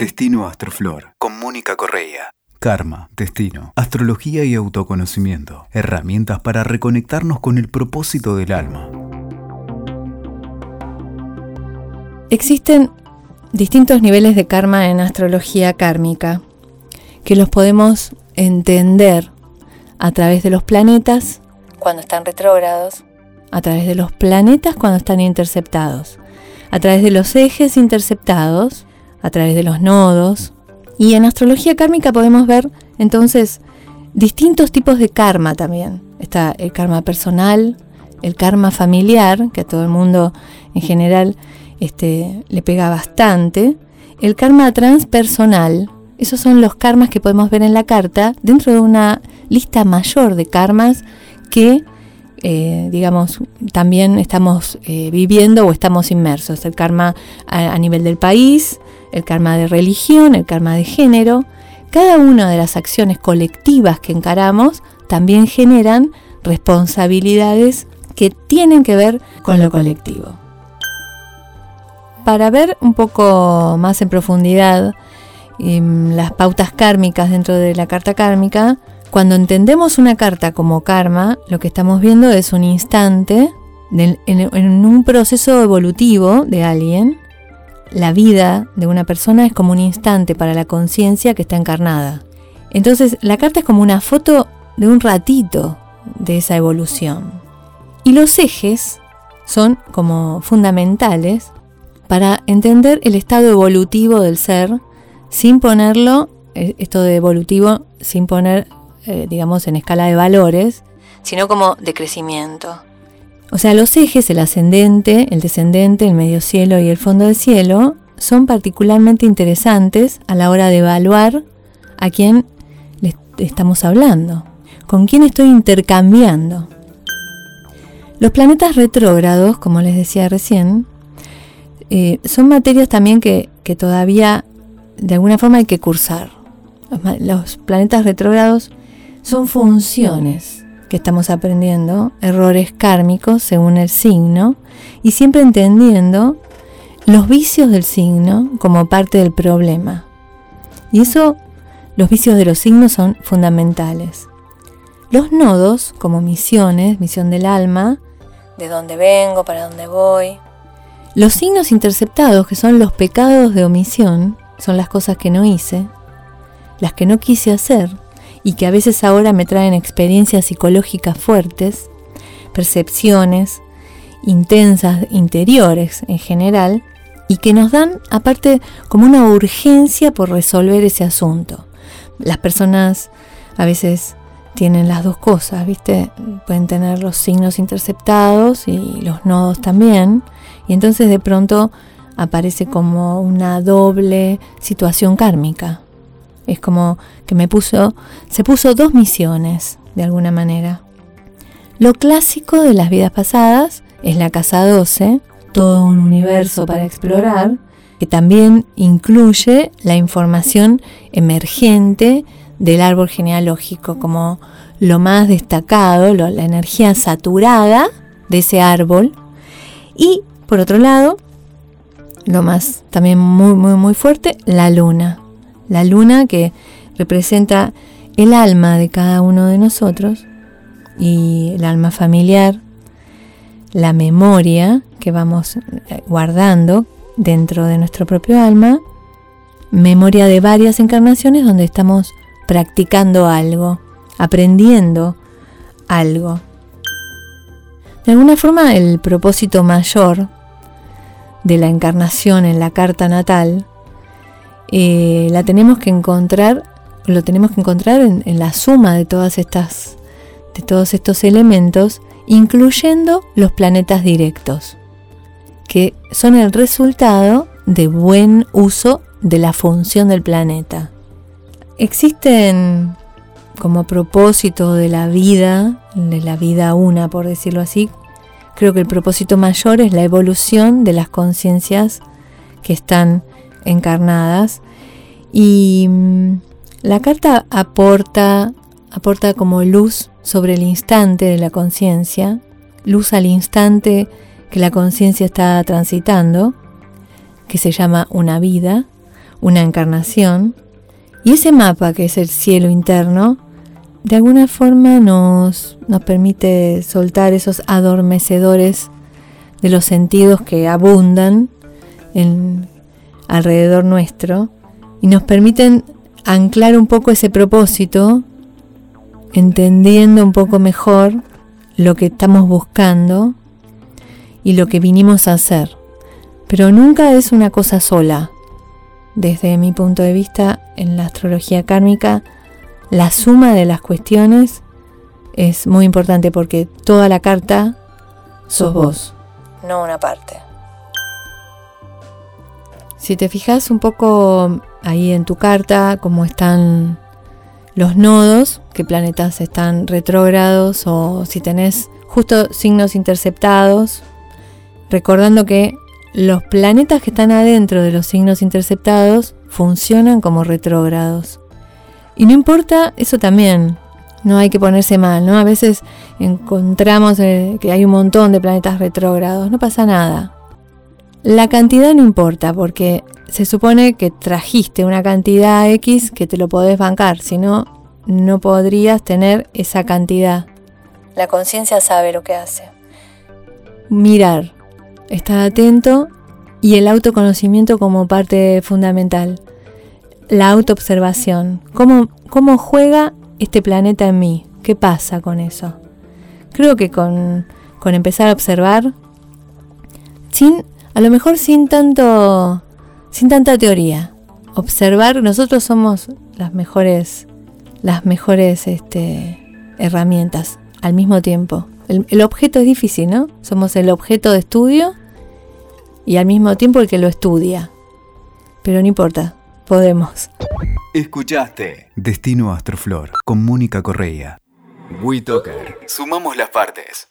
Destino Astroflor, con Mónica Correa. Karma, destino, astrología y autoconocimiento. Herramientas para reconectarnos con el propósito del alma. Existen distintos niveles de karma en astrología kármica que los podemos entender a través de los planetas cuando están retrógrados, a través de los planetas cuando están interceptados, a través de los ejes interceptados, a través de los nodos. Y en astrología kármica podemos ver entonces distintos tipos de karma también. Está el karma personal, el karma familiar, que a todo el mundo en general este, le pega bastante, el karma transpersonal, esos son los karmas que podemos ver en la carta dentro de una lista mayor de karmas que, eh, digamos, también estamos eh, viviendo o estamos inmersos. El karma a, nivel del país, el karma de religión, el karma de género. Cada una de las acciones colectivas que encaramos también generan responsabilidades que tienen que ver con lo colectivo. Para ver un poco más en profundidad Em, las pautas kármicas dentro de la carta kármica, cuando entendemos una carta como karma, lo que estamos viendo es un instante en, un proceso evolutivo de alguien. La vida de una persona es como un instante para la conciencia que está encarnada. Entonces, la carta es como una foto de un ratito de esa evolución. Y los ejes son como fundamentales para entender el estado evolutivo del ser sin ponerlo, eh, esto de evolutivo, sin poner, eh, digamos, en escala de valores, sino como de crecimiento. O sea, los ejes, el ascendente, el descendente, el medio cielo y el fondo del cielo, son particularmente interesantes a la hora de evaluar a quién le estamos hablando, con quién estoy intercambiando. Los planetas retrógrados, como les decía recién, eh, son materias también que, que todavía de alguna forma hay que cursar. Los, planetas retrógrados son funciones que estamos aprendiendo, errores kármicos según el signo, y siempre entendiendo los vicios del signo como parte del problema. Y eso, los vicios de los signos son fundamentales. Los nodos, como misiones, misión del alma, de dónde vengo, para dónde voy. Los signos interceptados, que son los pecados de omisión, son las cosas que no hice, las que no quise hacer y que a veces ahora me traen experiencias psicológicas fuertes, percepciones intensas interiores en general y que nos dan aparte como una urgencia por resolver ese asunto. Las personas a veces tienen las dos cosas, ¿viste? Pueden tener los signos interceptados y los nodos también. Y entonces de pronto aparece como una doble situación kármica. Es como que me puso, se puso dos misiones, de alguna manera. Lo clásico de las vidas pasadas es la casa 12, todo un universo para explorar, que también incluye la información emergente del árbol genealógico, como lo más destacado, la energía saturada de ese árbol. Y por otro lado, lo más también muy, muy, muy fuerte, la luna. La luna que representa el alma de cada uno de nosotros y el alma familiar, la memoria que vamos eh, guardando dentro de nuestro propio alma, memoria de varias encarnaciones donde estamos practicando algo, aprendiendo algo. De alguna forma el propósito mayor de la encarnación en la carta natal, eh, la tenemos que encontrar, lo tenemos que encontrar en, la suma de todas estas, de todos estos elementos, incluyendo los planetas directos, que son el resultado de buen uso de la función del planeta. Existen como propósito de la vida, de la vida una, por decirlo así, Creo que el propósito mayor es la evolución de las conciencias que están encarnadas y mm, la carta aporta, aporta como luz sobre el instante de la conciencia, luz al instante que la conciencia está transitando, que se llama una vida, una encarnación, y ese mapa que es el cielo interno, de alguna forma nos, nos permite soltar esos adormecedores de los sentidos que abundan en, alrededor nuestro y nos permiten anclar un poco ese propósito, entendiendo un poco mejor lo que estamos buscando y lo que vinimos a hacer. Pero nunca es una cosa sola. Desde mi punto de vista, en la astrología kármica, la suma de las cuestiones es muy importante porque toda la carta sos vos, no una parte. Si te fijas un poco ahí en tu carta, cómo están los nodos, qué planetas están retrógrados o si tenés justo signos interceptados, recordando que los planetas que están adentro de los signos interceptados funcionan como retrógrados. Y no importa eso también, no hay que ponerse mal, ¿no? A veces encontramos eh, que hay un montón de planetas retrógrados, no pasa nada. La cantidad no importa porque se supone que trajiste una cantidad X que te lo podés bancar, si no, no podrías tener esa cantidad. La conciencia sabe lo que hace. Mirar, estar atento y el autoconocimiento como parte fundamental. La autoobservación. ¿Cómo, ¿Cómo juega este planeta en mí? ¿Qué pasa con eso? Creo que con, con empezar a observar, sin a lo mejor sin tanto, sin tanta teoría. Observar, nosotros somos las mejores, las mejores este, herramientas al mismo tiempo. El, el objeto es difícil, ¿no? Somos el objeto de estudio y al mismo tiempo el que lo estudia. Pero no importa, podemos. Escuchaste Destino Astroflor con Mónica Correa. WeToker. Sumamos las partes.